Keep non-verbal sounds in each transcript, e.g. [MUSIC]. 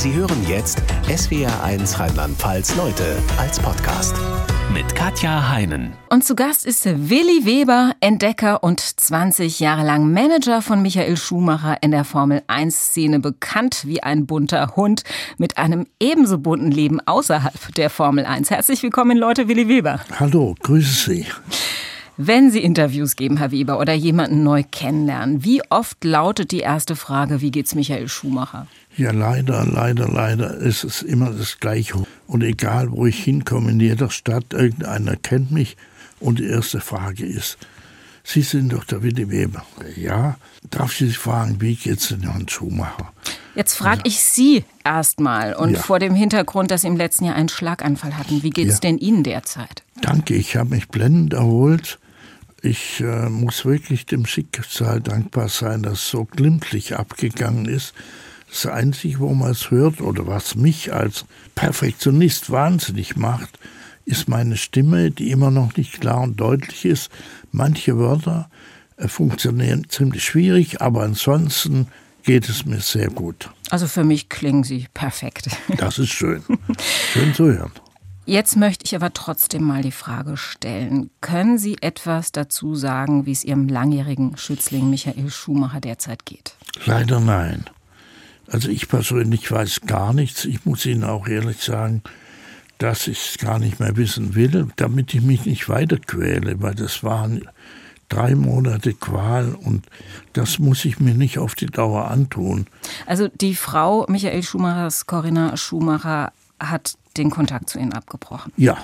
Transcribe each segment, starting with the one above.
Sie hören jetzt SWR1 Rheinland-Pfalz Leute als Podcast mit Katja Heinen. Und zu Gast ist Willi Weber, Entdecker und 20 Jahre lang Manager von Michael Schumacher in der Formel 1-Szene, bekannt wie ein bunter Hund mit einem ebenso bunten Leben außerhalb der Formel 1. Herzlich willkommen, Leute, Willi Weber. Hallo, grüße Sie. Wenn Sie Interviews geben, Herr Weber, oder jemanden neu kennenlernen, wie oft lautet die erste Frage, wie geht's Michael Schumacher? Ja, leider, leider, leider ist es immer das Gleiche. Und egal, wo ich hinkomme, in jeder Stadt, irgendeiner kennt mich. Und die erste Frage ist, Sie sind doch der Willi Weber. Ja, darf ich Sie fragen, wie geht's denn Herrn Schumacher? Jetzt frage ich Sie erstmal und ja. vor dem Hintergrund, dass Sie im letzten Jahr einen Schlaganfall hatten. Wie geht's ja. denn Ihnen derzeit? Danke, ich habe mich blendend erholt. Ich äh, muss wirklich dem Schicksal dankbar sein, dass es so glimpflich abgegangen ist. Das Einzige, wo man es hört oder was mich als Perfektionist wahnsinnig macht, ist meine Stimme, die immer noch nicht klar und deutlich ist. Manche Wörter äh, funktionieren ziemlich schwierig, aber ansonsten geht es mir sehr gut. Also für mich klingen Sie perfekt. Das ist schön. [LAUGHS] Schön zu hören. Jetzt möchte ich aber trotzdem mal die Frage stellen. Können Sie etwas dazu sagen, wie es Ihrem langjährigen Schützling Michael Schumacher derzeit geht? Leider nein. Also ich persönlich weiß gar nichts. Ich muss Ihnen auch ehrlich sagen, dass ich es gar nicht mehr wissen will, damit ich mich nicht weiter quäle, weil das waren drei Monate Qual und das muss ich mir nicht auf die Dauer antun. Also die Frau Michael Schumachers, Corinna Schumacher, hat den Kontakt zu Ihnen abgebrochen. Ja,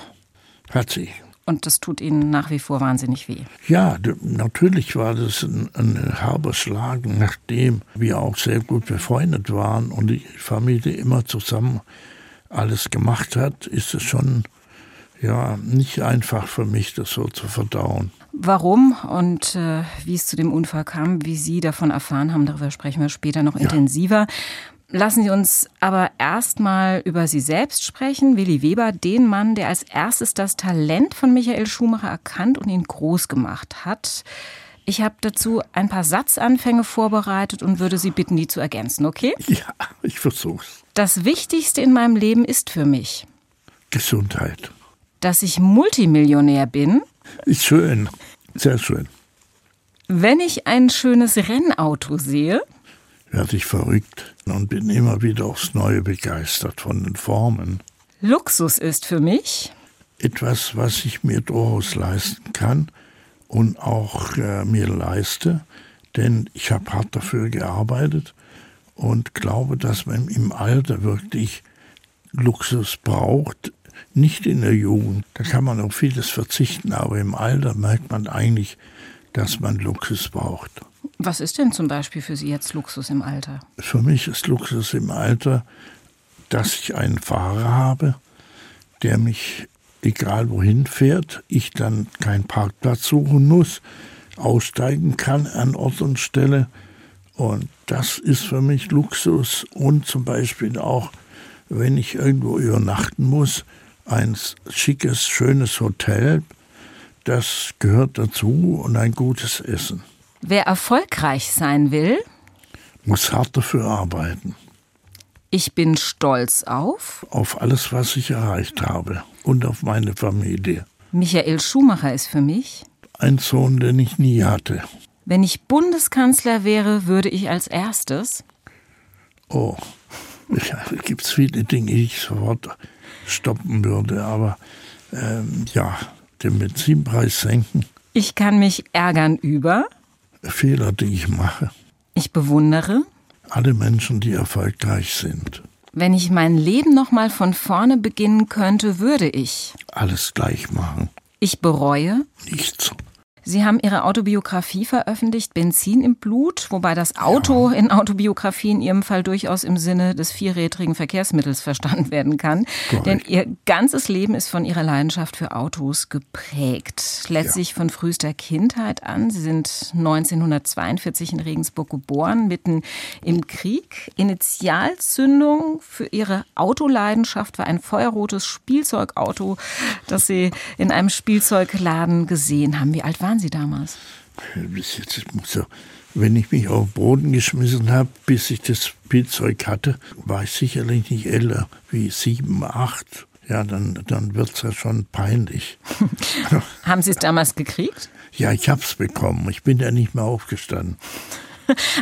hat sie. Und das tut Ihnen nach wie vor wahnsinnig weh. Ja, natürlich war das ein, ein herber Schlag, nachdem wir auch sehr gut befreundet waren und die Familie immer zusammen alles gemacht hat, ist es schon ja nicht einfach für mich, das so zu verdauen. Warum und äh, wie es zu dem Unfall kam, wie Sie davon erfahren haben, darüber sprechen wir später noch ja. intensiver. Lassen Sie uns aber erstmal über Sie selbst sprechen. Willi Weber, den Mann, der als erstes das Talent von Michael Schumacher erkannt und ihn groß gemacht hat. Ich habe dazu ein paar Satzanfänge vorbereitet und würde Sie bitten, die zu ergänzen, okay? Ja, ich versuch's. Das Wichtigste in meinem Leben ist für mich Gesundheit. Dass ich Multimillionär bin. Ist schön, sehr schön. Wenn ich ein schönes Rennauto sehe werde ich verrückt und bin immer wieder aufs Neue begeistert von den Formen. Luxus ist für mich etwas, was ich mir durchaus leisten kann und auch äh, mir leiste, denn ich habe hart dafür gearbeitet und glaube, dass man im Alter wirklich Luxus braucht. Nicht in der Jugend, da kann man auf vieles verzichten, aber im Alter merkt man eigentlich, dass man Luxus braucht. Was ist denn zum Beispiel für Sie jetzt Luxus im Alter? Für mich ist Luxus im Alter, dass ich einen Fahrer habe, der mich egal wohin fährt, ich dann keinen Parkplatz suchen muss, aussteigen kann an Ort und Stelle. Und das ist für mich Luxus und zum Beispiel auch, wenn ich irgendwo übernachten muss, ein schickes, schönes Hotel, das gehört dazu und ein gutes Essen. Wer erfolgreich sein will, muss hart dafür arbeiten. Ich bin stolz auf. Auf alles, was ich erreicht habe und auf meine Familie. Michael Schumacher ist für mich. Ein Sohn, den ich nie hatte. Wenn ich Bundeskanzler wäre, würde ich als erstes. Oh, [LAUGHS] ja, gibt es viele Dinge, die ich sofort stoppen würde, aber ähm, ja, den Benzinpreis senken. Ich kann mich ärgern über. Fehler, die ich mache. Ich bewundere alle Menschen, die erfolgreich sind. Wenn ich mein Leben noch mal von vorne beginnen könnte, würde ich alles gleich machen. Ich bereue nichts. Sie haben Ihre Autobiografie veröffentlicht, Benzin im Blut, wobei das Auto ja. in Autobiografie in Ihrem Fall durchaus im Sinne des vierrädrigen Verkehrsmittels verstanden werden kann. Correct. Denn Ihr ganzes Leben ist von Ihrer Leidenschaft für Autos geprägt. Letztlich ja. von frühester Kindheit an. Sie sind 1942 in Regensburg geboren, mitten im Krieg. Initialzündung für Ihre Autoleidenschaft war ein feuerrotes Spielzeugauto, das Sie in einem Spielzeugladen gesehen haben. Wie alt waren waren Sie damals? Bis jetzt wenn ich mich auf den Boden geschmissen habe, bis ich das Spielzeug hatte, war ich sicherlich nicht älter wie sieben, acht. Ja, dann, dann wird es ja schon peinlich. [LAUGHS] Haben Sie es damals gekriegt? Ja, ich habe es bekommen. Ich bin ja nicht mehr aufgestanden. [LAUGHS]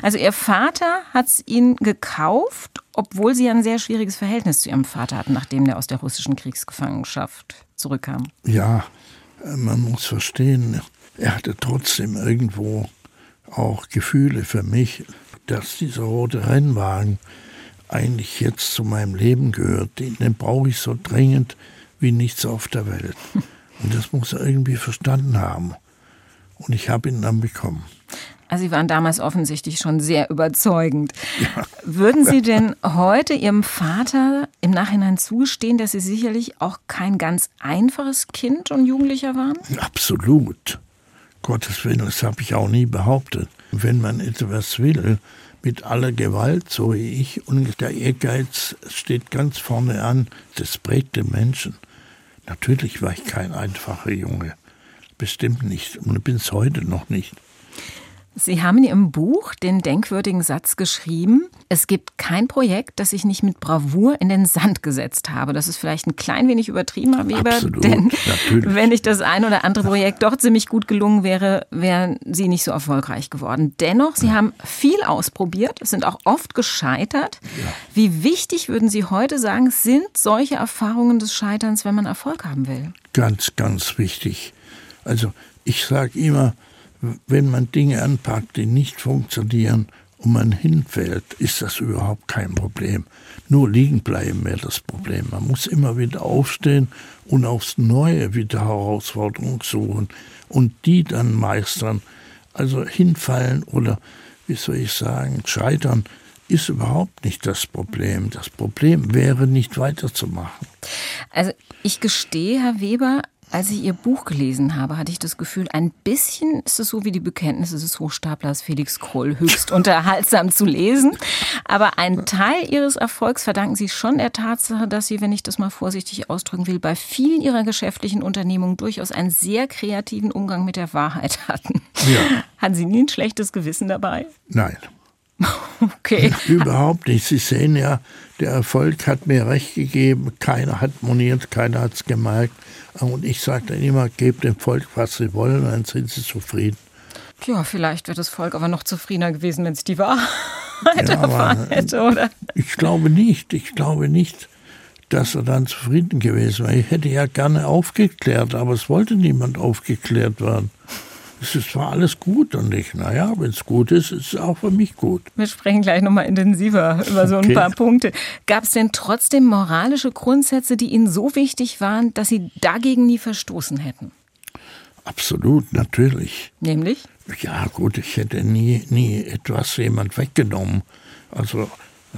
Also Ihr Vater hat es Ihnen gekauft, obwohl Sie ein sehr schwieriges Verhältnis zu Ihrem Vater hatten, nachdem der aus der russischen Kriegsgefangenschaft zurückkam. Ja, man muss verstehen, er hatte trotzdem irgendwo auch Gefühle für mich, dass dieser rote Rennwagen eigentlich jetzt zu meinem Leben gehört. Den, den brauche ich so dringend wie nichts auf der Welt. [LAUGHS] Und das muss er irgendwie verstanden haben. Und ich habe ihn dann bekommen. Also Sie waren damals offensichtlich schon sehr überzeugend. Ja. Würden Sie [LAUGHS] denn heute Ihrem Vater im Nachhinein zugestehen, dass Sie sicherlich auch kein ganz einfaches Kind und Jugendlicher waren? Absolut. Gottes Willen, das habe ich auch nie behauptet. Wenn man etwas will, mit aller Gewalt, so wie ich, und der Ehrgeiz steht ganz vorne an, das prägt den Menschen. Natürlich war ich kein einfacher Junge. Bestimmt nicht. Und bin es heute noch nicht. Sie haben in Ihrem Buch den denkwürdigen Satz geschrieben, es gibt kein Projekt, das ich nicht mit Bravour in den Sand gesetzt habe. Das ist vielleicht ein klein wenig übertrieben, Herr Weber, Absolut, denn natürlich. wenn ich das ein oder andere Projekt doch ziemlich gut gelungen wäre, wären Sie nicht so erfolgreich geworden. Dennoch, Sie haben viel ausprobiert, sind auch oft gescheitert. Ja. Wie wichtig würden Sie heute sagen, sind solche Erfahrungen des Scheiterns, wenn man Erfolg haben will? Ganz, ganz wichtig. Also ich sage immer, wenn man Dinge anpackt, die nicht funktionieren und man hinfällt, ist das überhaupt kein Problem. Nur liegen bleiben wäre das Problem. Man muss immer wieder aufstehen und aufs Neue wieder Herausforderungen suchen und die dann meistern. Also hinfallen oder, wie soll ich sagen, scheitern ist überhaupt nicht das Problem. Das Problem wäre, nicht weiterzumachen. Also ich gestehe, Herr Weber, als ich Ihr Buch gelesen habe, hatte ich das Gefühl, ein bisschen ist es so wie die Bekenntnisse des Hochstaplers Felix Kroll, höchst [LAUGHS] unterhaltsam zu lesen. Aber einen Teil Ihres Erfolgs verdanken Sie schon der Tatsache, dass Sie, wenn ich das mal vorsichtig ausdrücken will, bei vielen Ihrer geschäftlichen Unternehmungen durchaus einen sehr kreativen Umgang mit der Wahrheit hatten. Ja. Hatten Sie nie ein schlechtes Gewissen dabei? Nein. [LAUGHS] Okay. Überhaupt nicht. Sie sehen ja, der Erfolg hat mir recht gegeben. Keiner hat moniert, keiner hat es gemerkt. Und ich sage dann immer, gebt dem Volk, was sie wollen, dann sind sie zufrieden. Ja, vielleicht wäre das Volk aber noch zufriedener gewesen, wenn es die Wahrheit ja, [LAUGHS] erfahren hätte, oder? Ich glaube nicht. Ich glaube nicht, dass er dann zufrieden gewesen wäre. Ich hätte ja gerne aufgeklärt, aber es wollte niemand aufgeklärt werden es war alles gut und ich, naja, wenn es gut ist, ist es auch für mich gut. Wir sprechen gleich nochmal intensiver über so ein okay. paar Punkte. Gab es denn trotzdem moralische Grundsätze, die Ihnen so wichtig waren, dass Sie dagegen nie verstoßen hätten? Absolut, natürlich. Nämlich? Ja, gut, ich hätte nie, nie etwas jemand weggenommen. Also,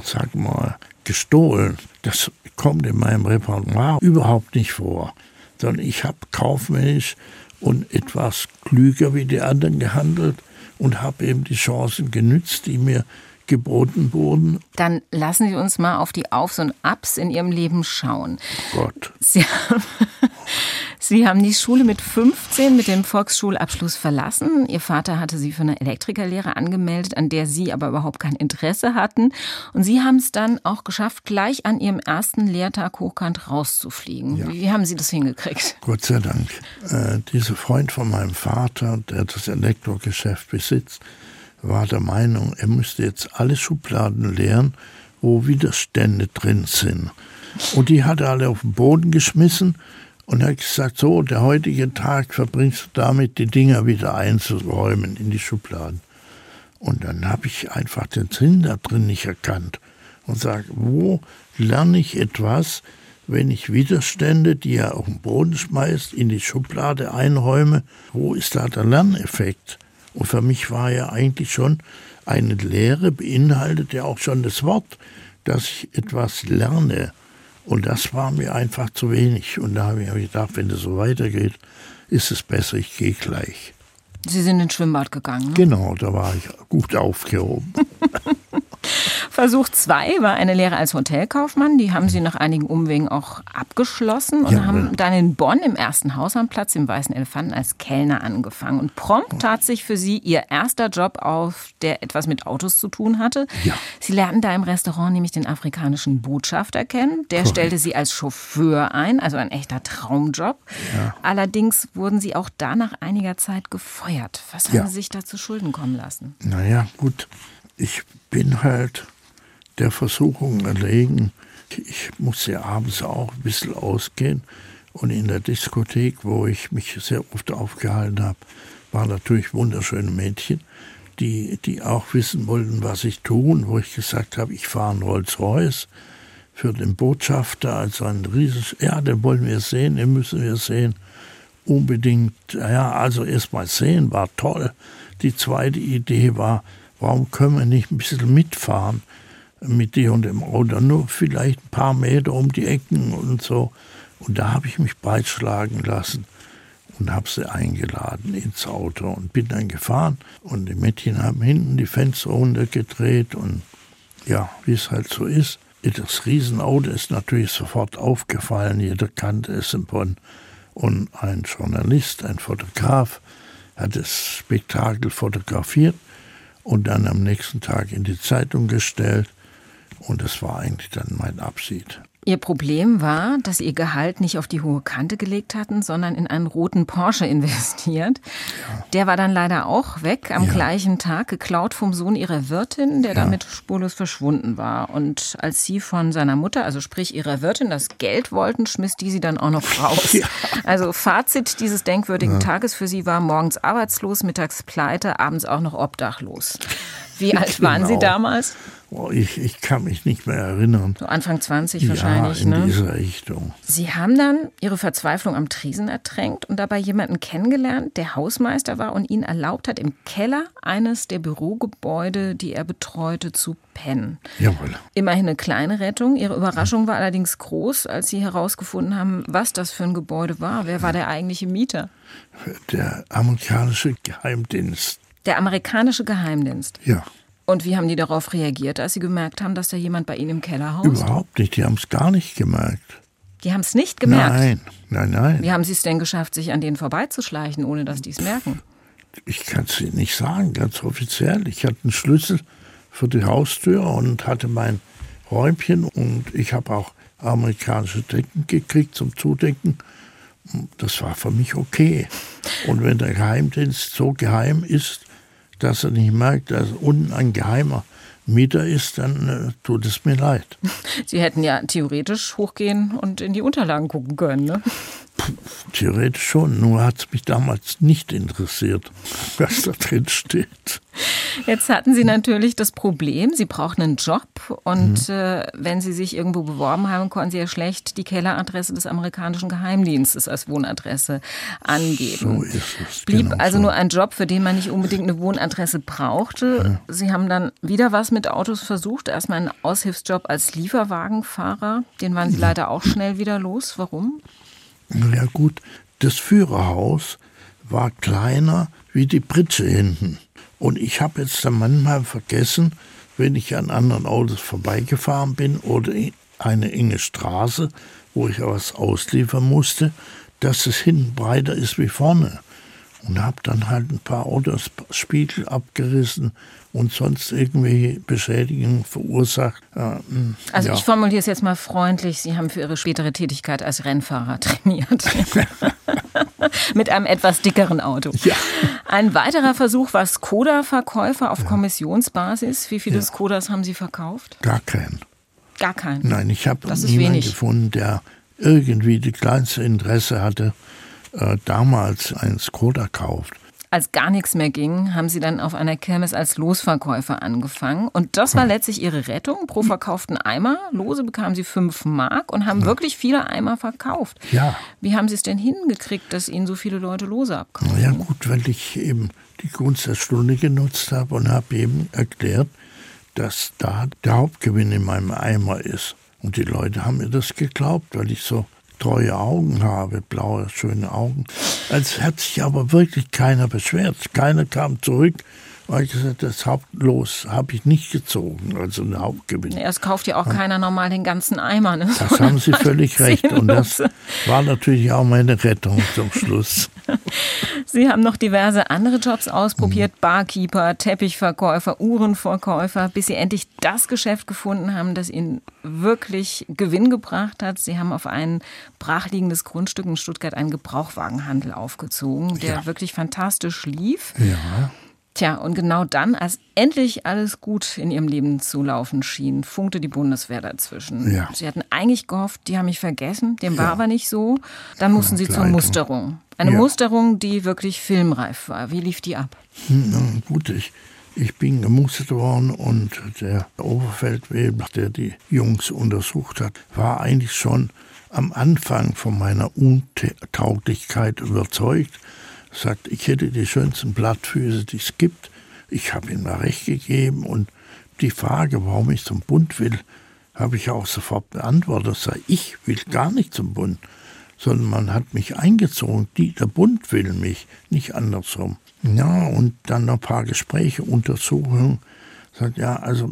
sag mal, gestohlen. Das kommt in meinem Repertoire überhaupt nicht vor. Sondern ich habe kaufmännisch und etwas klüger wie die anderen gehandelt und habe eben die Chancen genützt, die mir geboten wurden. Dann lassen Sie uns mal auf die Aufs und Abs in Ihrem Leben schauen. Gott. Sie haben, Sie haben die Schule mit 15 mit dem Volksschulabschluss verlassen. Ihr Vater hatte Sie für eine Elektrikerlehre angemeldet, an der Sie aber überhaupt kein Interesse hatten. Und Sie haben es dann auch geschafft, gleich an Ihrem ersten Lehrtag hochkant rauszufliegen. Ja. Wie, haben Sie das hingekriegt? Gott sei Dank. Äh, dieser Freund von meinem Vater, der das Elektrogeschäft besitzt, war der Meinung, er müsste jetzt alle Schubladen leeren, wo Widerstände drin sind. Und die hat er alle auf den Boden geschmissen und hat gesagt, so, der heutige Tag verbringst du damit, die Dinger wieder einzuräumen in die Schubladen. Und dann habe ich einfach den Sinn da drin nicht erkannt und sage, wo lerne ich etwas, wenn ich Widerstände, die er auf den Boden schmeißt, in die Schublade einräume, wo ist da der Lerneffekt? Und für mich war ja eigentlich schon eine Lehre beinhaltet ja auch schon das Wort, dass ich etwas lerne. Und das war mir einfach zu wenig. Und da habe ich gedacht, wenn das so weitergeht, ist es besser, ich gehe gleich. Sie sind ins Schwimmbad gegangen. Ne? Genau, da war ich gut aufgehoben. [LAUGHS] Versuch 2 war eine Lehre als Hotelkaufmann. Die haben Sie nach einigen Umwegen auch abgeschlossen und ja, haben dann in Bonn im ersten Hausamplatz im Weißen Elefanten als Kellner angefangen. Und prompt tat sich für Sie Ihr erster Job auf, der etwas mit Autos zu tun hatte. Ja. Sie lernten da im Restaurant nämlich den afrikanischen Botschafter kennen. Der Correct. stellte Sie als Chauffeur ein, also ein echter Traumjob. Ja. Allerdings wurden Sie auch da nach einiger Zeit gefeuert. Was haben Sie sich da zu Schulden kommen lassen? Naja, gut. Ich bin halt der Versuchung erlegen. Ich musste abends auch ein bisschen ausgehen. Und in der Diskothek, wo ich mich sehr oft aufgehalten habe, waren natürlich wunderschöne Mädchen, die, die auch wissen wollten, was ich tue. wo ich gesagt habe, ich fahre einen Rolls-Royce für den Botschafter, also ein riesiges, ja, den wollen wir sehen, den müssen wir sehen. Unbedingt, ja, also erst mal sehen war toll. Die zweite Idee war, warum können wir nicht ein bisschen mitfahren? mit dir und dem Auto, nur vielleicht ein paar Meter um die Ecken und so. Und da habe ich mich breitschlagen lassen und habe sie eingeladen ins Auto und bin dann gefahren. Und die Mädchen haben hinten die Fenster runtergedreht und ja, wie es halt so ist. Das Riesenauto ist natürlich sofort aufgefallen, jeder kannte es in Bonn. Und ein Journalist, ein Fotograf, hat das Spektakel fotografiert und dann am nächsten Tag in die Zeitung gestellt. Und das war eigentlich dann mein Abschied. Ihr Problem war, dass Ihr Gehalt nicht auf die hohe Kante gelegt hatten, sondern in einen roten Porsche [LAUGHS] investiert. Ja. Der war dann leider auch weg am ja. gleichen Tag, geklaut vom Sohn Ihrer Wirtin, der ja. damit spurlos verschwunden war. Und als Sie von seiner Mutter, also sprich Ihrer Wirtin, das Geld wollten, schmiss die Sie dann auch noch raus. [LAUGHS] Also Fazit dieses denkwürdigen Tages für Sie war morgens arbeitslos, mittags pleite, abends auch noch obdachlos. Wie [LAUGHS] alt waren genau. Sie damals? Oh, ich, ich kann mich nicht mehr erinnern. So Anfang 20 wahrscheinlich, ja, in ne? dieser Richtung. Sie haben dann Ihre Verzweiflung am Tresen ertränkt und dabei jemanden kennengelernt, der Hausmeister war und Ihnen erlaubt hat, im Keller eines der Bürogebäude, die er betreute, zu pennen. Jawohl. Immerhin eine kleine Rettung. Ihre Überraschung war allerdings groß, als Sie herausgefunden haben, was das für ein Gebäude war. Wer war der eigentliche Mieter? Der amerikanische Geheimdienst. Der amerikanische Geheimdienst? Ja. Und wie haben die darauf reagiert, als sie gemerkt haben, dass da jemand bei ihnen im Keller haust? Überhaupt nicht, die haben es gar nicht gemerkt. Die haben es nicht gemerkt? Nein, nein, nein. Wie haben sie es denn geschafft, sich an denen vorbeizuschleichen, ohne dass die es merken? Ich kann es Ihnen nicht sagen, ganz offiziell. Ich hatte einen Schlüssel für die Haustür und hatte mein Räumchen und ich habe auch amerikanische Decken gekriegt zum Zudecken. Das war für mich okay. Und wenn der Geheimdienst so geheim ist, dass er nicht merkt, dass unten ein geheimer Mieter ist, dann äh, tut es mir leid. [LAUGHS] Sie hätten ja theoretisch hochgehen und in die Unterlagen gucken können, ne? Theoretisch schon, nur hat es mich damals nicht interessiert, was da drin steht. Jetzt hatten Sie natürlich das Problem, Sie brauchen einen Job und mhm. äh, wenn Sie sich irgendwo beworben haben, konnten Sie ja schlecht die Kelleradresse des amerikanischen Geheimdienstes als Wohnadresse angeben. So ist es. Blieb genau also so. nur ein Job, für den man nicht unbedingt eine Wohnadresse brauchte. Ja. Sie haben dann wieder was mit Autos versucht, erstmal einen Aushilfsjob als Lieferwagenfahrer. Den waren Sie leider auch schnell wieder los. Warum? Ja gut, das Führerhaus war kleiner wie die Pritsche hinten. Und ich habe jetzt dann manchmal vergessen, wenn ich an anderen Autos vorbeigefahren bin oder eine enge Straße, wo ich was ausliefern musste, dass es hinten breiter ist wie vorne. Und habe dann halt ein paar Autos Spiegel abgerissen und sonst irgendwelche Beschädigungen verursacht. Hm, also ja. ich formuliere es jetzt mal freundlich, Sie haben für Ihre spätere Tätigkeit als Rennfahrer [LAUGHS] trainiert. [LAUGHS] Mit einem etwas dickeren Auto. Ja. Ein weiterer Versuch war Skoda-Verkäufer auf ja. Kommissionsbasis. Wie viele. Skodas haben Sie verkauft? Gar keinen. Gar keinen? Nein, ich habe niemanden gefunden, der irgendwie die kleinste Interesse hatte, äh, damals einen Skoda kauft. Als gar nichts mehr ging, haben Sie dann auf einer Kirmes als Losverkäufer angefangen. Und das war letztlich Ihre Rettung. Pro verkauften Eimer, Lose bekamen Sie fünf Mark und haben ja. wirklich viele Eimer verkauft. Ja. Wie haben Sie es denn hingekriegt, dass Ihnen so viele Leute Lose abkaufen? Na ja gut, weil ich eben die Gunst der Stunde genutzt habe und habe eben erklärt, dass da der Hauptgewinn in meinem Eimer ist. Und die Leute haben mir das geglaubt, weil ich so treue Augen habe, blaue, schöne Augen. Als hat sich aber wirklich keiner beschwert. Keiner kam zurück habe ich gesagt, das Hauptlos habe ich nicht gezogen, also ein Hauptgewinn. Es kauft ja auch keiner normal den ganzen Eimer. Ne? Das haben Sie [LAUGHS] völlig recht. Und das war natürlich auch meine Rettung zum Schluss. [LAUGHS] Sie haben noch diverse andere Jobs ausprobiert, mhm. Barkeeper, Teppichverkäufer, Uhrenverkäufer, bis Sie endlich das Geschäft gefunden haben, das Ihnen wirklich Gewinn gebracht hat. Sie haben auf ein brachliegendes Grundstück in Stuttgart einen Gebrauchwagenhandel aufgezogen, der ja. wirklich fantastisch lief. Ja. Tja, und genau dann, als endlich alles gut in ihrem Leben zu laufen schien, funkte die Bundeswehr dazwischen. Ja. Sie hatten eigentlich gehofft, die haben mich vergessen, dem ja. war aber nicht so. Dann mussten sie zur Musterung. Eine ja. Musterung, die wirklich filmreif war. Wie lief die ab? Hm, gut, ich, ich bin gemustert worden und der Oberfeldwebel, der die Jungs untersucht hat, war eigentlich schon am Anfang von meiner Untauglichkeit überzeugt sagt, ich hätte die schönsten Blattfüße, die es gibt. Ich habe ihm mal recht gegeben und die Frage, warum ich zum Bund will, habe ich auch sofort beantwortet. Sag, ich will gar nicht zum Bund, sondern man hat mich eingezogen. Die, der Bund will mich, nicht andersrum. Ja, und dann noch ein paar Gespräche, Untersuchungen. Sagt, ja, also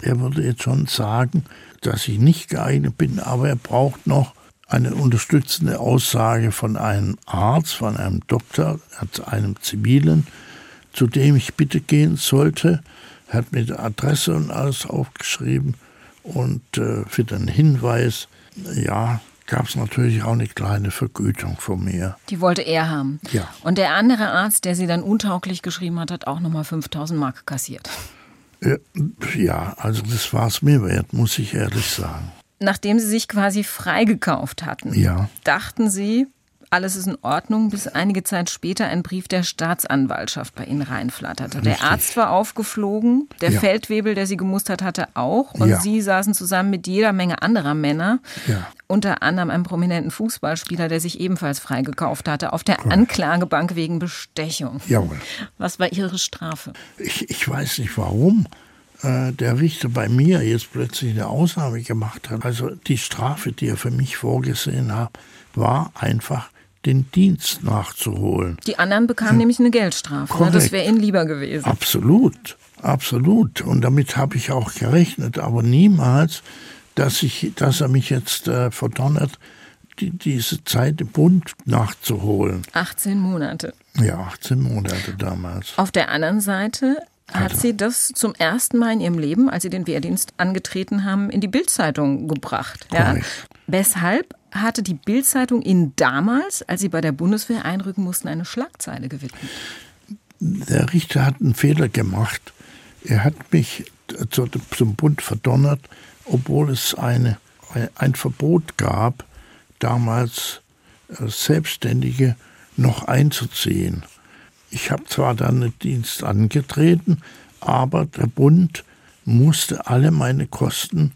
er würde jetzt schon sagen, dass ich nicht geeignet bin, aber er braucht noch eine unterstützende Aussage von einem Arzt, von einem Doktor, einem Zivilen, zu dem ich bitte gehen sollte. Er hat mir die Adresse und alles aufgeschrieben und äh, für den Hinweis, ja, gab es natürlich auch eine kleine Vergütung von mir. Die wollte er haben. Ja. Und der andere Arzt, der sie dann untauglich geschrieben hat, hat auch nochmal 5000 Mark kassiert. Ja, also das war es mir wert, muss ich ehrlich sagen nachdem Sie sich quasi freigekauft hatten, ja. dachten Sie, alles ist in Ordnung, bis einige Zeit später ein Brief der Staatsanwaltschaft bei Ihnen reinflatterte. Richtig. Der Arzt war aufgeflogen, der ja. Feldwebel, der Sie gemustert hatte, auch. Und ja. Sie saßen zusammen mit jeder Menge anderer Männer, ja. unter anderem einem prominenten Fußballspieler, der sich ebenfalls freigekauft hatte, auf der Anklagebank wegen Bestechung. Jawohl. Was war Ihre Strafe? Ich, ich weiß nicht warum. Äh, der Richter bei mir jetzt plötzlich eine Ausnahme gemacht hat. Also die Strafe, die er für mich vorgesehen hat, war einfach den Dienst nachzuholen. Die anderen bekamen hm. nämlich eine Geldstrafe. Ne? Das wäre ihnen lieber gewesen. Absolut, absolut. Und damit habe ich auch gerechnet, aber niemals, dass, ich, dass er mich jetzt äh, verdonnert, die, diese Zeit im Bund nachzuholen. 18 Monate. Ja, 18 Monate damals. Auf der anderen Seite hat sie das zum ersten Mal in ihrem Leben, als sie den Wehrdienst angetreten haben, in die Bildzeitung gebracht. Ja. Weshalb hatte die Bildzeitung Ihnen damals, als Sie bei der Bundeswehr einrücken mussten, eine Schlagzeile gewidmet? Der Richter hat einen Fehler gemacht. Er hat mich zum Bund verdonnert, obwohl es eine, ein Verbot gab, damals äh, Selbstständige noch einzuziehen. Ich habe zwar dann den Dienst angetreten, aber der Bund musste alle meine Kosten,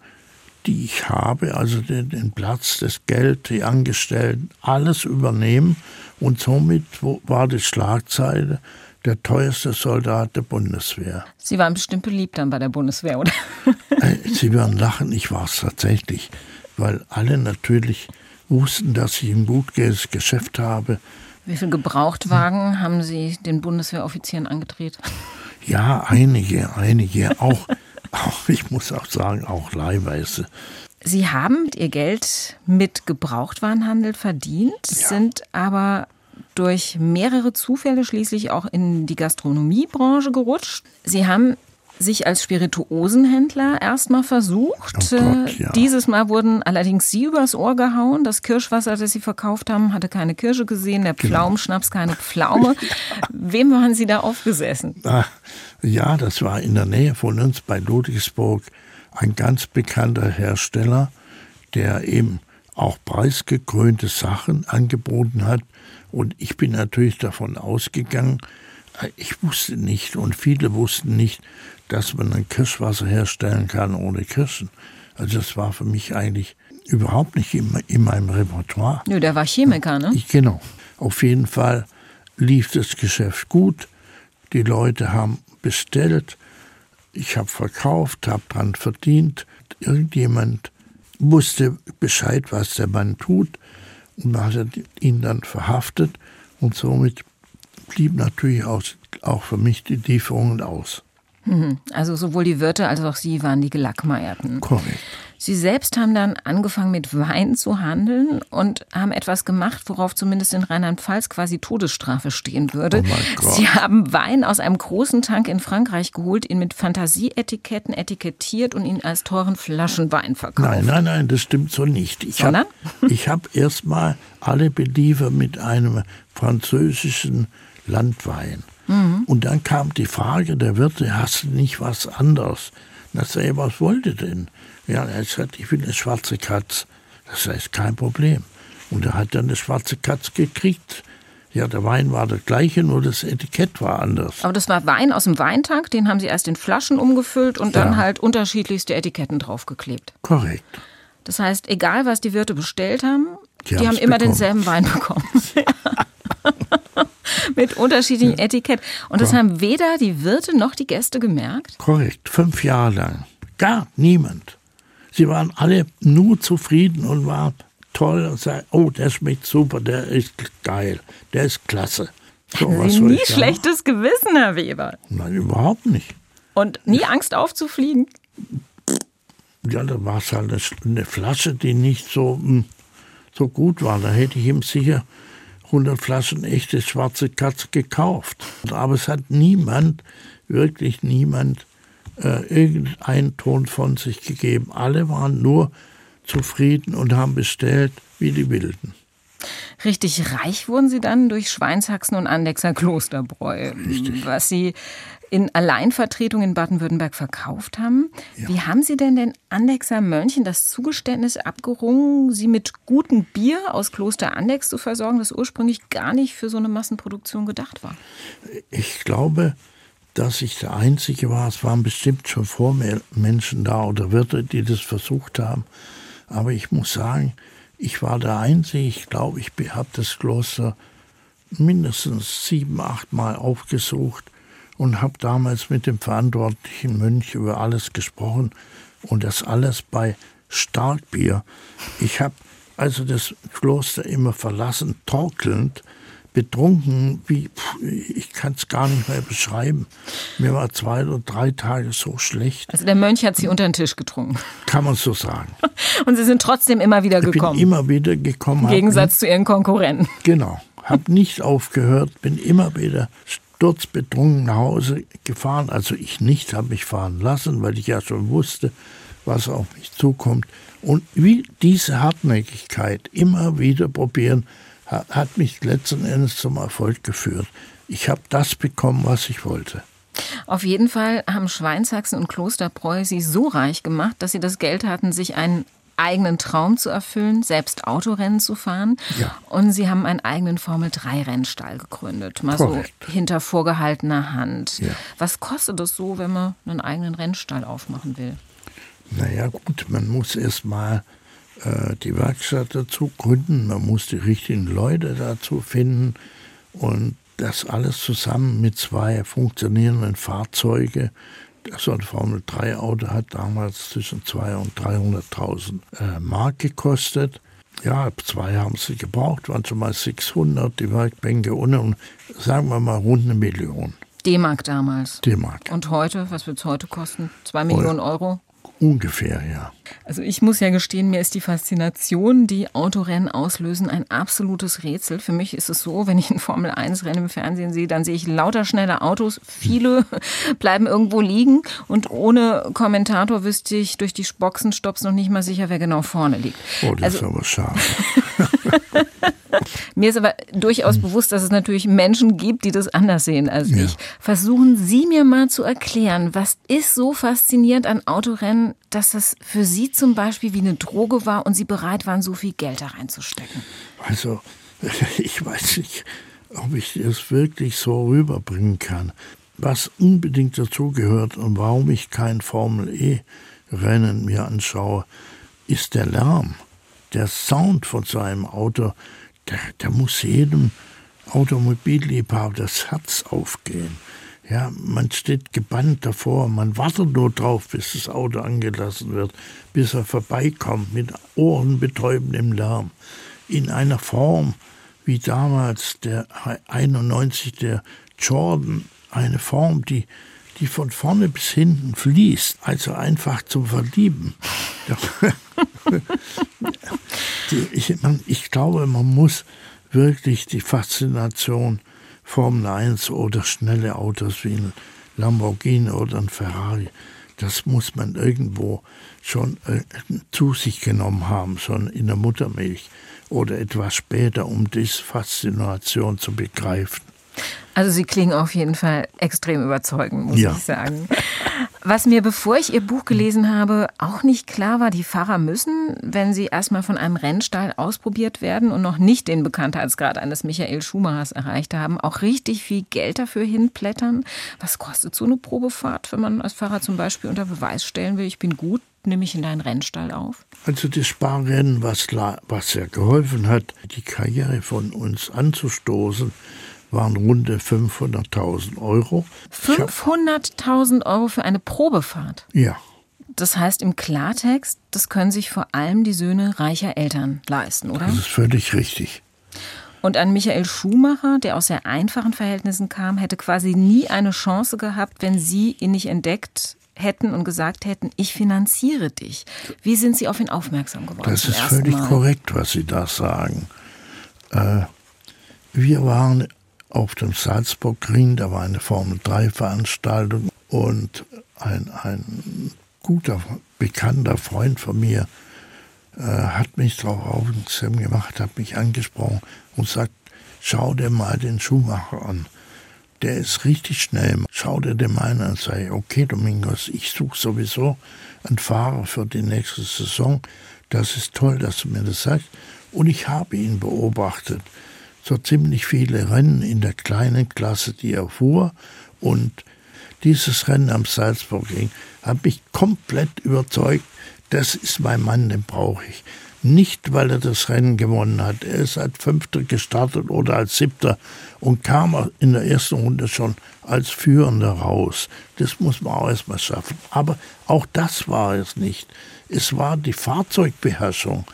die ich habe, also den, den Platz, das Geld, die Angestellten, alles übernehmen. Und somit war die Schlagzeile der teuerste Soldat der Bundeswehr. Sie waren bestimmt beliebt dann bei der Bundeswehr, oder? Äh, Sie werden lachen, ich war es tatsächlich, weil alle natürlich wussten, dass ich ein gutes Geschäft habe wie viele Gebrauchtwagen haben Sie den Bundeswehroffizieren angedreht? Ja, einige, einige. Auch, [LAUGHS] auch ich muss auch sagen, auch leihweise. Sie haben Ihr Geld mit Gebrauchtwarenhandel verdient, ja. sind aber durch mehrere Zufälle schließlich auch in die Gastronomiebranche gerutscht. Sie haben sich als Spirituosenhändler erstmal versucht. Oh Gott, ja. Dieses Mal wurden allerdings sie übers Ohr gehauen. Das Kirschwasser, das sie verkauft haben, hatte keine Kirsche gesehen, der genau. Pflaumenschnaps keine Pflaume. [LAUGHS] Wem waren Sie da aufgesessen? Ach, ja, das war in der Nähe von uns bei Ludwigsburg ein ganz bekannter Hersteller, der eben auch preisgekrönte Sachen angeboten hat. Und ich bin natürlich davon ausgegangen, ich wusste nicht und viele wussten nicht, dass man ein Kirschwasser herstellen kann ohne Kirschen. Also das war für mich eigentlich überhaupt nicht in, in meinem Repertoire. Nö, der war Chemiker, ne? Ich, genau. Auf jeden Fall lief das Geschäft gut. Die Leute haben bestellt. Ich habe verkauft, habe dran verdient. Irgendjemand wusste Bescheid, was der Mann tut und hat ihn dann verhaftet. Und somit blieb natürlich auch auch für mich die Lieferungen aus. Mhm. Also sowohl die Wirte als auch Sie waren die Gelackmeierten. Korrekt. Sie selbst haben dann angefangen mit Wein zu handeln und haben etwas gemacht, worauf zumindest in Rheinland-Pfalz quasi Todesstrafe stehen würde. Oh Sie haben Wein aus einem großen Tank in Frankreich geholt, ihn mit Fantasieetiketten etikettiert und ihn als teuren Flaschenwein verkauft. Nein, nein, nein, das stimmt so nicht. Ich habe [LAUGHS] hab erst mal alle beliefert mit einem französischen Landwein. Mhm. Und dann kam die Frage der Wirte, hast du nicht was anderes? Na, sag was wollte denn? Ja, er hat gesagt, ich will eine schwarze Katz. Das heißt, kein Problem. Und er hat dann eine schwarze Katz gekriegt. Ja, der Wein war der gleiche, nur das Etikett war anders. Aber das war Wein aus dem Weintank, den haben Sie erst in Flaschen umgefüllt und ja. dann halt unterschiedlichste Etiketten draufgeklebt. Korrekt. Das heißt, egal was die Wirte bestellt haben, die, die haben immer bekommen. denselben Wein bekommen. [LAUGHS] [LAUGHS] [LAUGHS] [LAUGHS] Mit unterschiedlichen ja. Etikett. Und das haben weder die Wirte noch die Gäste gemerkt? Korrekt. Fünf Jahre lang. Gar niemand. Sie waren alle nur zufrieden und waren toll und sagen, oh, der schmeckt super, der ist geil, der ist klasse. So, Haben Sie nie schlechtes Gewissen, Herr Weber? Nein, überhaupt nicht. Und nie Angst aufzufliegen? Ja, da war es halt eine Flasche, die nicht so, hm, so gut war. Da hätte ich ihm sicher 100 Flaschen echte schwarze Katze gekauft. Aber es hat niemand, wirklich niemand, äh, irgendeinen Ton von sich gegeben. Alle waren nur zufrieden und haben bestellt wie die Wilden. Richtig reich wurden sie dann durch Schweinshaxen und Andexer Klosterbräu, Richtig. was sie in Alleinvertretung in Baden-Württemberg verkauft haben. Ja. Wie haben Sie denn den Andexer Mönchen das Zugeständnis abgerungen, sie mit gutem Bier aus Kloster Andex zu versorgen, das ursprünglich gar nicht für so eine Massenproduktion gedacht war? Ich glaube, dass ich der Einzige war. Es waren bestimmt schon vor mir Menschen da oder Wirte, die das versucht haben. Aber ich muss sagen, ich war der Einzige. Ich glaube, ich habe das Kloster mindestens sieben, acht Mal aufgesucht und habe damals mit dem verantwortlichen Mönch über alles gesprochen und das alles bei Starkbier. Ich habe also das Kloster immer verlassen, torkelnd, betrunken, wie ich kann es gar nicht mehr beschreiben. Mir war zwei oder drei Tage so schlecht. Also der Mönch hat sie unter den Tisch getrunken. Kann man so sagen. [LAUGHS] Und Sie sind trotzdem immer wieder gekommen. Ich bin immer wieder gekommen. Im Gegensatz zu Ihren Konkurrenten. Genau. Habe nicht aufgehört, bin immer wieder sturzbetrunken nach Hause gefahren. Also ich nicht, habe mich fahren lassen, weil ich ja schon wusste, was auf mich zukommt. Und wie diese Hartnäckigkeit immer wieder probieren, hat mich letzten Endes zum Erfolg geführt. Ich habe das bekommen, was ich wollte. Auf jeden Fall haben Schweinsachsen und Klosterbräu sie so reich gemacht, dass sie das Geld hatten, sich einen eigenen Traum zu erfüllen, selbst Autorennen zu fahren. Ja. Und sie haben einen eigenen Formel-3-Rennstall gegründet, mal Korrekt. so hinter vorgehaltener Hand. Ja. Was kostet das so, wenn man einen eigenen Rennstall aufmachen will? Naja gut, man muss erst mal äh, die Werkstatt dazu gründen, man muss die richtigen Leute dazu finden und das alles zusammen mit zwei funktionierenden Fahrzeugen. So ein Formel-3-Auto hat damals zwischen 200.000 und 300.000 äh, Mark gekostet. Ja, zwei haben sie gebraucht, waren schon mal 600, die Werkbänke und sagen wir mal rund eine Million. D-Mark damals. D-Mark. Und heute, was wird es heute kosten? Zwei Millionen Euro? Ungefähr, ja. Also ich muss ja gestehen, mir ist die Faszination, die Autorennen auslösen, ein absolutes Rätsel. Für mich ist es so, wenn ich ein Formel-1-Rennen im Fernsehen sehe, dann sehe ich lauter schnelle Autos. Viele [LAUGHS] bleiben irgendwo liegen und ohne Kommentator wüsste ich durch die Boxenstopps noch nicht mal sicher, wer genau vorne liegt. Oh, das also, ist aber schade. [LAUGHS] [LAUGHS] Mir ist aber durchaus hm. bewusst, dass es natürlich Menschen gibt, die das anders sehen als ja. ich. Versuchen Sie mir mal zu erklären, was ist so faszinierend an Autorennen, dass das für Sie zum Beispiel wie eine Droge war und Sie bereit waren, so viel Geld da reinzustecken? Also, [LAUGHS] ich weiß nicht, ob ich das wirklich so rüberbringen kann. Was unbedingt dazugehört und warum ich kein Formel-E-Rennen mir anschaue, ist der Lärm. Der Sound von so einem Auto, da, da muss jedem Automobilliebhaber das Herz aufgehen. Ja, man steht gebannt davor, man wartet nur drauf, bis das Auto angelassen wird, bis er vorbeikommt mit ohrenbetäubendem Lärm. In einer Form wie damals der 91 der Jordan eine Form, die, die von vorne bis hinten fließt, also einfach zum Verlieben. [LAUGHS] ich, ich glaube, man muss wirklich die Faszination Formel 1 oder schnelle Autos wie ein Lamborghini oder ein Ferrari, das muss man irgendwo schon äh, zu sich genommen haben, schon in der Muttermilch oder etwas später, um diese Faszination zu begreifen. Also Sie klingen auf jeden Fall extrem überzeugend, muss ja. ich sagen. [LAUGHS] Was mir, bevor ich Ihr Buch gelesen habe, auch nicht klar war, die Fahrer müssen, wenn sie erstmal von einem Rennstall ausprobiert werden und noch nicht den Bekanntheitsgrad eines Michael Schumachers erreicht haben, auch richtig viel Geld dafür hinplättern. Was kostet so eine Probefahrt, wenn man als Fahrer zum Beispiel unter Beweis stellen will, ich bin gut, nehme ich in deinen Rennstall auf? Also das Sparrennen, was, was ja geholfen hat, die Karriere von uns anzustoßen, waren runde 500.000 Euro. 500.000 Euro für eine Probefahrt? Ja. Das heißt im Klartext, das können sich vor allem die Söhne reicher Eltern leisten, oder? Das ist völlig richtig. Und ein Michael Schumacher, der aus sehr einfachen Verhältnissen kam, hätte quasi nie eine Chance gehabt, wenn Sie ihn nicht entdeckt hätten und gesagt hätten, ich finanziere dich. Wie sind Sie auf ihn aufmerksam geworden? Das ist völlig Mal? korrekt, was Sie da sagen. Äh, wir waren auf dem Salzburg-Ring, da war eine Formel-3-Veranstaltung und ein, ein guter, bekannter Freund von mir äh, hat mich darauf aufmerksam gemacht, hat mich angesprochen und sagt, schau dir mal den Schuhmacher an. Der ist richtig schnell. Schau dir den mal an und sag, okay, Domingos, ich suche sowieso einen Fahrer für die nächste Saison. Das ist toll, dass du mir das sagst. Und ich habe ihn beobachtet so ziemlich viele Rennen in der kleinen Klasse, die er fuhr. Und dieses Rennen am Salzburgring hat mich komplett überzeugt. Das ist mein Mann, den brauche ich. Nicht, weil er das Rennen gewonnen hat. Er ist als Fünfter gestartet oder als Siebter und kam in der ersten Runde schon als Führender raus. Das muss man auch erstmal schaffen. Aber auch das war es nicht. Es war die Fahrzeugbeherrschung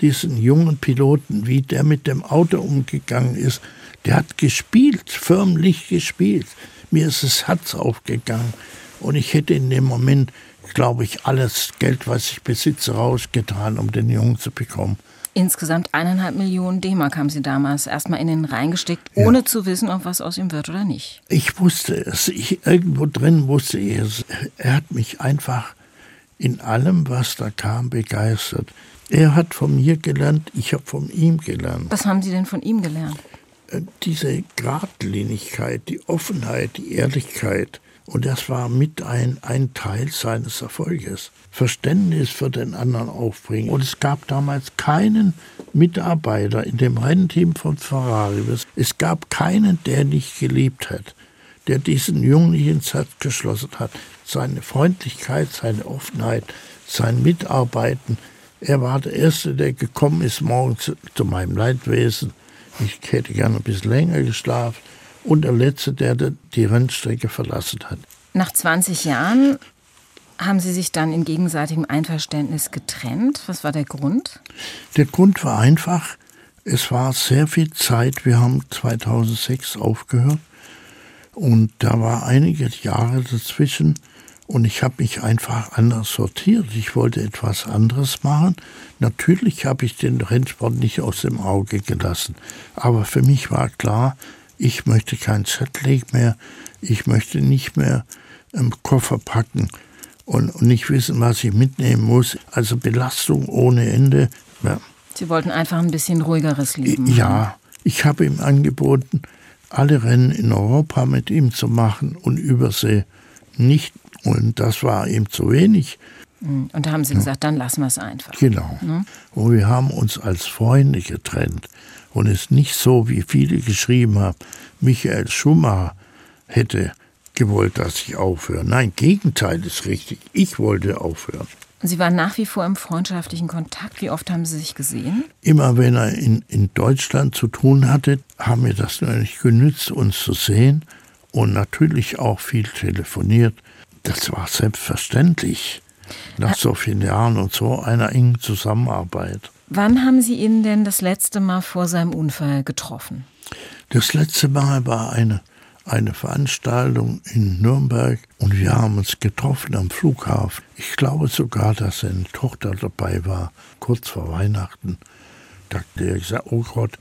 diesen jungen Piloten, wie der mit dem Auto umgegangen ist. Der hat gespielt, förmlich gespielt. Mir ist das Herz aufgegangen. Und ich hätte in dem Moment, glaube ich, alles Geld, was ich besitze, rausgetan, um den Jungen zu bekommen. Insgesamt eineinhalb Millionen D-Mark haben Sie damals erstmal in den reingesteckt, ohne ja. zu wissen, ob was aus ihm wird oder nicht. Ich wusste es. Ich, irgendwo drin wusste ich es. Er hat mich einfach in allem, was da kam, begeistert. Er hat von mir gelernt, ich habe von ihm gelernt. Was haben Sie denn von ihm gelernt? Äh, diese Gradlinigkeit, die Offenheit, die Ehrlichkeit. Und das war mit ein, ein Teil seines Erfolges. Verständnis für den anderen aufbringen. Und es gab damals keinen Mitarbeiter in dem Rennteam von Ferrari. Es gab keinen, der nicht geliebt hat, der diesen Jungen nicht ins Herz geschlossen hat. Seine Freundlichkeit, seine Offenheit, sein Mitarbeiten, er war der Erste, der gekommen ist morgens zu meinem Leidwesen. Ich hätte gerne ein bisschen länger geschlafen. Und der Letzte, der die Rennstrecke verlassen hat. Nach 20 Jahren haben Sie sich dann in gegenseitigem Einverständnis getrennt. Was war der Grund? Der Grund war einfach, es war sehr viel Zeit. Wir haben 2006 aufgehört und da war einige Jahre dazwischen. Und ich habe mich einfach anders sortiert. Ich wollte etwas anderes machen. Natürlich habe ich den Rennsport nicht aus dem Auge gelassen. Aber für mich war klar, ich möchte kein Jetlag mehr. Ich möchte nicht mehr im Koffer packen und, und nicht wissen, was ich mitnehmen muss. Also Belastung ohne Ende. Ja. Sie wollten einfach ein bisschen ruhigeres Leben. Ja, ich habe ihm angeboten, alle Rennen in Europa mit ihm zu machen und Übersee nicht und das war ihm zu wenig. Mhm. Und da haben Sie gesagt, dann lassen wir es einfach. Genau. Mhm. Und wir haben uns als Freunde getrennt. Und es ist nicht so, wie viele geschrieben haben, Michael Schumacher hätte gewollt, dass ich aufhöre. Nein, Gegenteil ist richtig. Ich wollte aufhören. Sie waren nach wie vor im freundschaftlichen Kontakt. Wie oft haben Sie sich gesehen? Immer wenn er in, in Deutschland zu tun hatte, haben wir das natürlich genützt, uns zu sehen und natürlich auch viel telefoniert. Das war selbstverständlich nach so vielen Jahren und so einer engen Zusammenarbeit. Wann haben Sie ihn denn das letzte Mal vor seinem Unfall getroffen? Das letzte Mal war eine, eine Veranstaltung in Nürnberg und wir haben uns getroffen am Flughafen. Ich glaube sogar, dass seine Tochter dabei war, kurz vor Weihnachten. Dachte er, ich sag, oh Gott,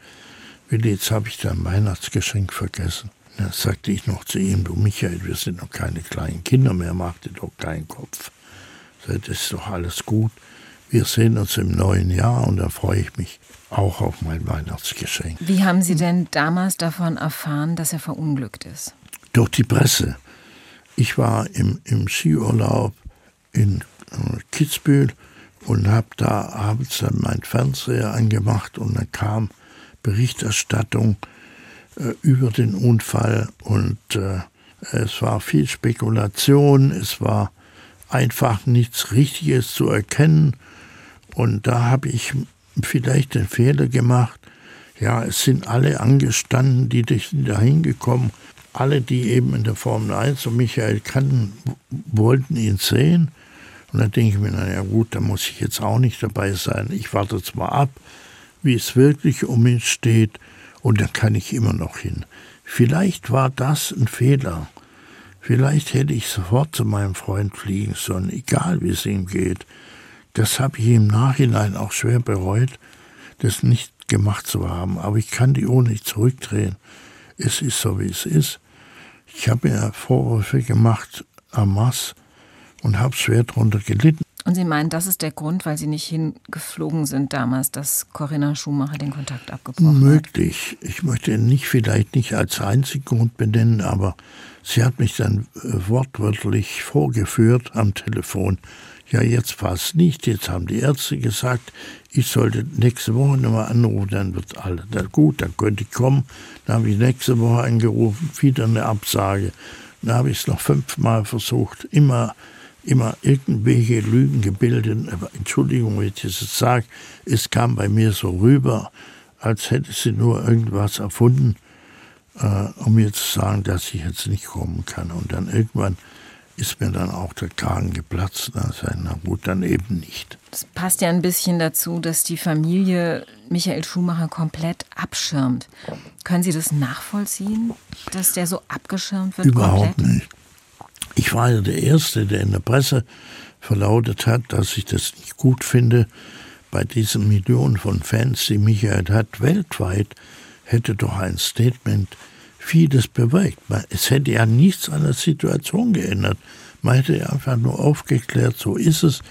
Willi, jetzt habe ich dein Weihnachtsgeschenk vergessen. Dann sagte ich noch zu ihm, du Michael, wir sind noch keine kleinen Kinder mehr, mach dir doch keinen Kopf. Das ist doch alles gut. Wir sehen uns im neuen Jahr und da freue ich mich auch auf mein Weihnachtsgeschenk. Wie haben Sie denn damals davon erfahren, dass er verunglückt ist? Durch die Presse. Ich war im, im Skiurlaub in äh, Kitzbühel und habe da abends dann mein Fernseher angemacht und dann kam Berichterstattung über den Unfall und äh, es war viel Spekulation, es war einfach nichts Richtiges zu erkennen und da habe ich vielleicht den Fehler gemacht, ja, es sind alle angestanden, die da hingekommen, alle, die eben in der Formel 1 und Michael kannten, wollten ihn sehen. Und dann denke ich mir, naja gut, da muss ich jetzt auch nicht dabei sein. Ich warte zwar ab, wie es wirklich um ihn steht, und dann kann ich immer noch hin. Vielleicht war das ein Fehler. Vielleicht hätte ich sofort zu meinem Freund fliegen sollen, egal wie es ihm geht. Das habe ich im Nachhinein auch schwer bereut, das nicht gemacht zu haben. Aber ich kann die Uhr nicht zurückdrehen. Es ist so, wie es ist. Ich habe mir Vorwürfe gemacht am Mass und habe schwer darunter gelitten. Und Sie meinen, das ist der Grund, weil Sie nicht hingeflogen sind damals, dass Corinna Schumacher den Kontakt abgebrochen Möglich. hat? Möglich. Ich möchte ihn nicht vielleicht nicht als einzigen Grund benennen, aber sie hat mich dann äh, wortwörtlich vorgeführt am Telefon ja, jetzt es nicht. Jetzt haben die Ärzte gesagt, ich sollte nächste Woche nochmal anrufen, dann wird alles gut, dann könnte ich kommen. Dann habe ich nächste Woche angerufen, wieder eine Absage. Dann habe ich es noch fünfmal versucht, immer, immer irgendwelche Lügen gebildet. Aber Entschuldigung, wenn ich das sage, es kam bei mir so rüber, als hätte sie nur irgendwas erfunden, äh, um mir zu sagen, dass ich jetzt nicht kommen kann. Und dann irgendwann ist mir dann auch der Kragen geplatzt. Da sei, na gut, dann eben nicht. Das passt ja ein bisschen dazu, dass die Familie Michael Schumacher komplett abschirmt. Können Sie das nachvollziehen, dass der so abgeschirmt wird? Überhaupt komplett? nicht. Ich war ja der Erste, der in der Presse verlautet hat, dass ich das nicht gut finde. Bei diesen Millionen von Fans, die Michael hat, weltweit, hätte doch ein Statement vieles bewirkt. Es hätte ja nichts an der Situation geändert. Man hätte einfach nur aufgeklärt, so ist es.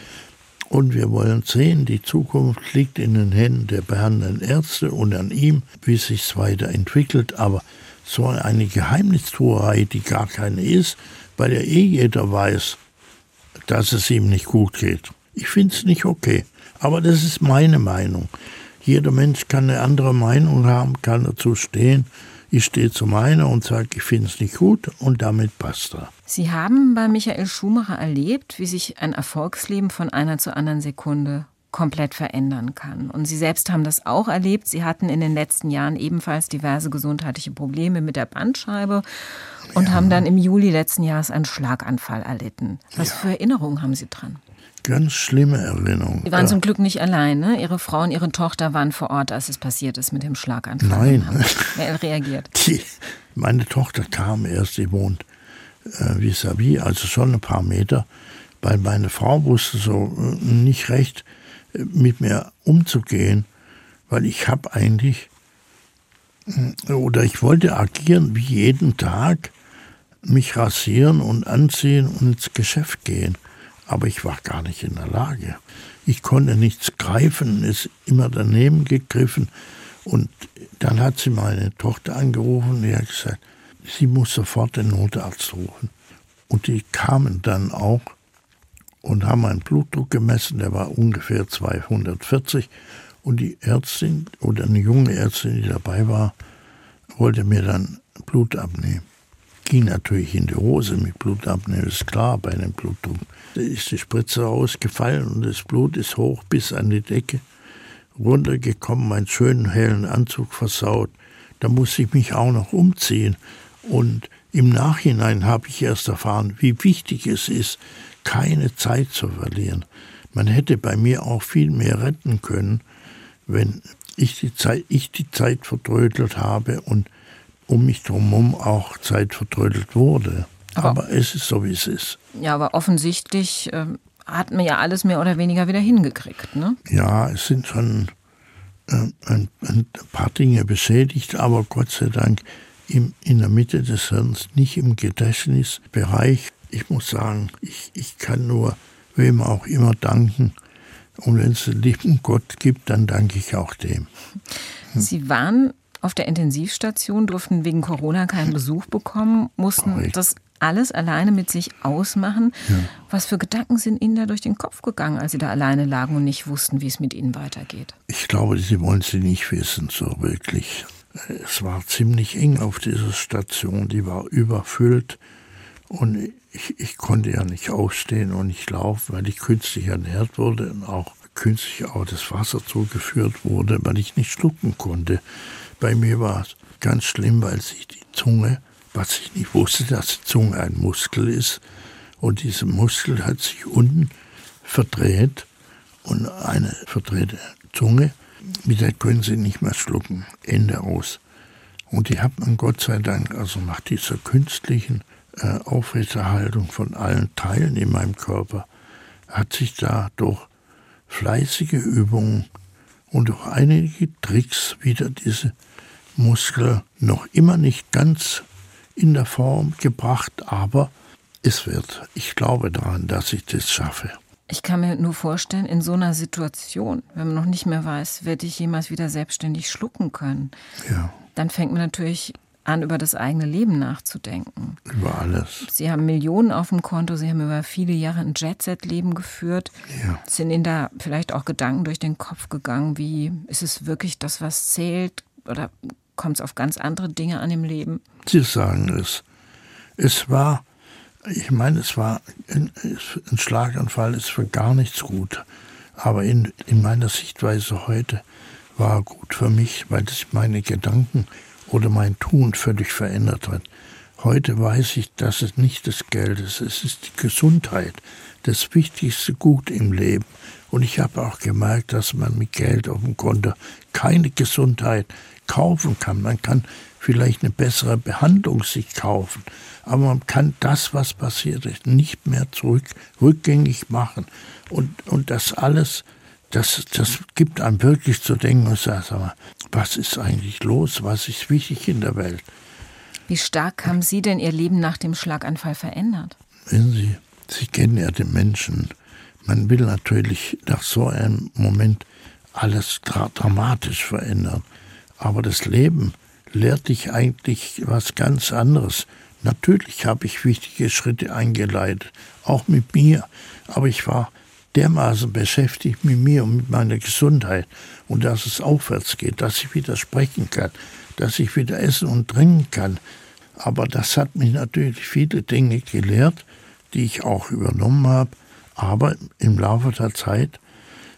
Und wir wollen sehen, die Zukunft liegt in den Händen der behandelnden Ärzte und an ihm, wie sich es weiterentwickelt. Aber so eine Geheimnistuerei, die gar keine ist, weil ja eh jeder weiß, dass es ihm nicht gut geht. Ich finde es nicht okay. Aber das ist meine Meinung. Jeder Mensch kann eine andere Meinung haben, kann dazu stehen. Ich stehe zu meiner und sage, ich finde es nicht gut und damit passt er. Sie haben bei Michael Schumacher erlebt, wie sich ein Erfolgsleben von einer zur anderen Sekunde komplett verändern kann. Und Sie selbst haben das auch erlebt. Sie hatten in den letzten Jahren ebenfalls diverse gesundheitliche Probleme mit der Bandscheibe und ja. haben dann im Juli letzten Jahres einen Schlaganfall erlitten. Was ja. für Erinnerungen haben Sie dran? Ganz schlimme Erinnerung. Sie waren ja. zum Glück nicht allein, ne? Ihre Frau und Ihre Tochter waren vor Ort, als es passiert ist mit dem Schlaganfall. Nein. Wer reagiert? [LAUGHS] Die, meine Tochter kam erst, sie wohnt äh, vis-à-vis, also schon ein paar Meter, weil meine Frau wusste so äh, nicht recht, mit mir umzugehen, weil ich habe eigentlich, äh, oder ich wollte agieren wie jeden Tag, mich rasieren und anziehen und ins Geschäft gehen aber ich war gar nicht in der Lage. Ich konnte nichts greifen, ist immer daneben gegriffen. Und dann hat sie meine Tochter angerufen und hat gesagt, sie muss sofort den Notarzt rufen. Und die kamen dann auch und haben meinen Blutdruck gemessen, der war ungefähr 240. Und die Ärztin oder eine junge Ärztin, die dabei war, wollte mir dann Blut abnehmen ging natürlich in die Hose mit Blutabnehmen, ist klar bei einem Blutdruck. Da ist die Spritze ausgefallen und das Blut ist hoch bis an die Decke runtergekommen, meinen schönen hellen Anzug versaut. Da musste ich mich auch noch umziehen. Und im Nachhinein habe ich erst erfahren, wie wichtig es ist, keine Zeit zu verlieren. Man hätte bei mir auch viel mehr retten können, wenn ich die Zeit, ich die Zeit verdrödelt habe und um mich drumherum auch Zeit vertrödelt wurde. Aber, aber, es ist so, wie es ist. Ja, aber offensichtlich äh, hat man ja alles mehr oder weniger wieder hingekriegt, ne? Ja, es sind schon äh, ein, ein, paar Dinge beschädigt, aber Gott sei Dank im, in der Mitte des Hirns, nicht im Gedächtnisbereich. Ich muss sagen, ich, ich kann nur wem auch immer danken. Und wenn es einen lieben Gott gibt, dann danke ich auch dem. Sie waren auf der Intensivstation, durften wegen Corona keinen Besuch bekommen, mussten Correct. das alles alleine mit sich ausmachen. Ja. Was für Gedanken sind Ihnen da durch den Kopf gegangen, als Sie da alleine lagen und nicht wussten, wie es mit Ihnen weitergeht? Ich glaube, Sie wollen sie nicht wissen, so wirklich. Es war ziemlich eng auf dieser Station, die war überfüllt und ich, ich konnte ja nicht aufstehen und nicht laufen, weil ich künstlich ernährt wurde und auch künstlich auch das Wasser zugeführt wurde, weil ich nicht schlucken konnte. Bei mir war es ganz schlimm, weil sich die Zunge, was ich nicht wusste, dass die Zunge ein Muskel ist, und dieser Muskel hat sich unten verdreht und eine verdrehte Zunge, mit der können sie nicht mehr schlucken. Ende aus. Und die hat man Gott sei Dank, also nach dieser künstlichen äh, Aufrechterhaltung von allen Teilen in meinem Körper, hat sich da durch fleißige Übungen und durch einige Tricks wieder diese Muskel noch immer nicht ganz in der Form gebracht, aber es wird. Ich glaube daran, dass ich das schaffe. Ich kann mir nur vorstellen, in so einer Situation, wenn man noch nicht mehr weiß, werde ich jemals wieder selbstständig schlucken können, ja. dann fängt man natürlich an, über das eigene Leben nachzudenken. Über alles. Sie haben Millionen auf dem Konto, Sie haben über viele Jahre ein Jet-Set-Leben geführt. Ja. Sind Ihnen da vielleicht auch Gedanken durch den Kopf gegangen, wie ist es wirklich das, was zählt? Oder kommt es auf ganz andere Dinge an im Leben? Sie sagen es. Es war, ich meine, es war ein, ein Schlaganfall, ist für gar nichts gut. Aber in, in meiner Sichtweise heute war gut für mich, weil es meine Gedanken oder mein Tun völlig verändert hat. Heute weiß ich, dass es nicht das Geld ist, es ist die Gesundheit, das wichtigste Gut im Leben. Und ich habe auch gemerkt, dass man mit Geld auf dem Konto keine Gesundheit kaufen kann. Man kann vielleicht eine bessere Behandlung sich kaufen, aber man kann das, was passiert ist, nicht mehr zurück rückgängig machen. Und, und das alles, das, das gibt einem wirklich zu denken und sagt, was ist eigentlich los? Was ist wichtig in der Welt? Wie stark haben Sie denn Ihr Leben nach dem Schlaganfall verändert? Wenn Sie, Sie kennen ja den Menschen. Man will natürlich nach so einem Moment alles dramatisch verändern. Aber das Leben lehrt dich eigentlich was ganz anderes. Natürlich habe ich wichtige Schritte eingeleitet, auch mit mir. Aber ich war dermaßen beschäftigt mit mir und mit meiner Gesundheit und dass es aufwärts geht, dass ich wieder sprechen kann, dass ich wieder essen und trinken kann. Aber das hat mich natürlich viele Dinge gelehrt, die ich auch übernommen habe. Aber im Laufe der Zeit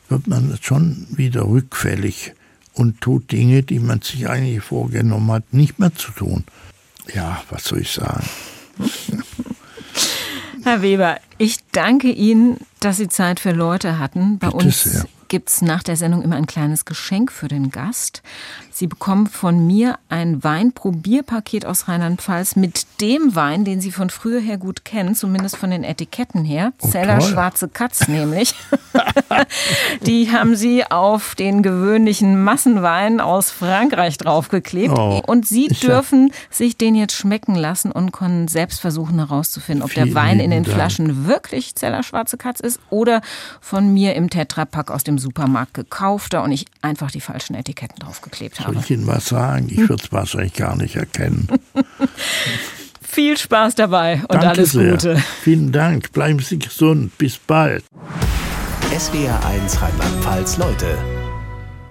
wird man schon wieder rückfällig und tut Dinge, die man sich eigentlich vorgenommen hat, nicht mehr zu tun. Ja, was soll ich sagen? [LAUGHS] Herr Weber, ich danke Ihnen, dass Sie Zeit für Leute hatten. Bei Bitte uns sehr gibt es nach der Sendung immer ein kleines Geschenk für den Gast. Sie bekommen von mir ein Weinprobierpaket aus Rheinland-Pfalz mit dem Wein, den Sie von früher her gut kennen, zumindest von den Etiketten her. Oh, Zeller toll. Schwarze Katz nämlich. [LAUGHS] Die haben Sie auf den gewöhnlichen Massenwein aus Frankreich draufgeklebt. Oh, und Sie dürfen sich den jetzt schmecken lassen und können selbst versuchen herauszufinden, ob der Wein in den Dank. Flaschen wirklich Zeller Schwarze Katz ist oder von mir im Tetrapack aus dem Supermarkt gekaufter und ich einfach die falschen Etiketten draufgeklebt habe. Soll ich Ihnen was sagen? Ich würde es wahrscheinlich gar nicht erkennen. [LAUGHS] Viel Spaß dabei und Danke alles sehr. Gute. Vielen Dank. Bleiben Sie gesund. Bis bald. SWR 1 Rheinland-Pfalz Leute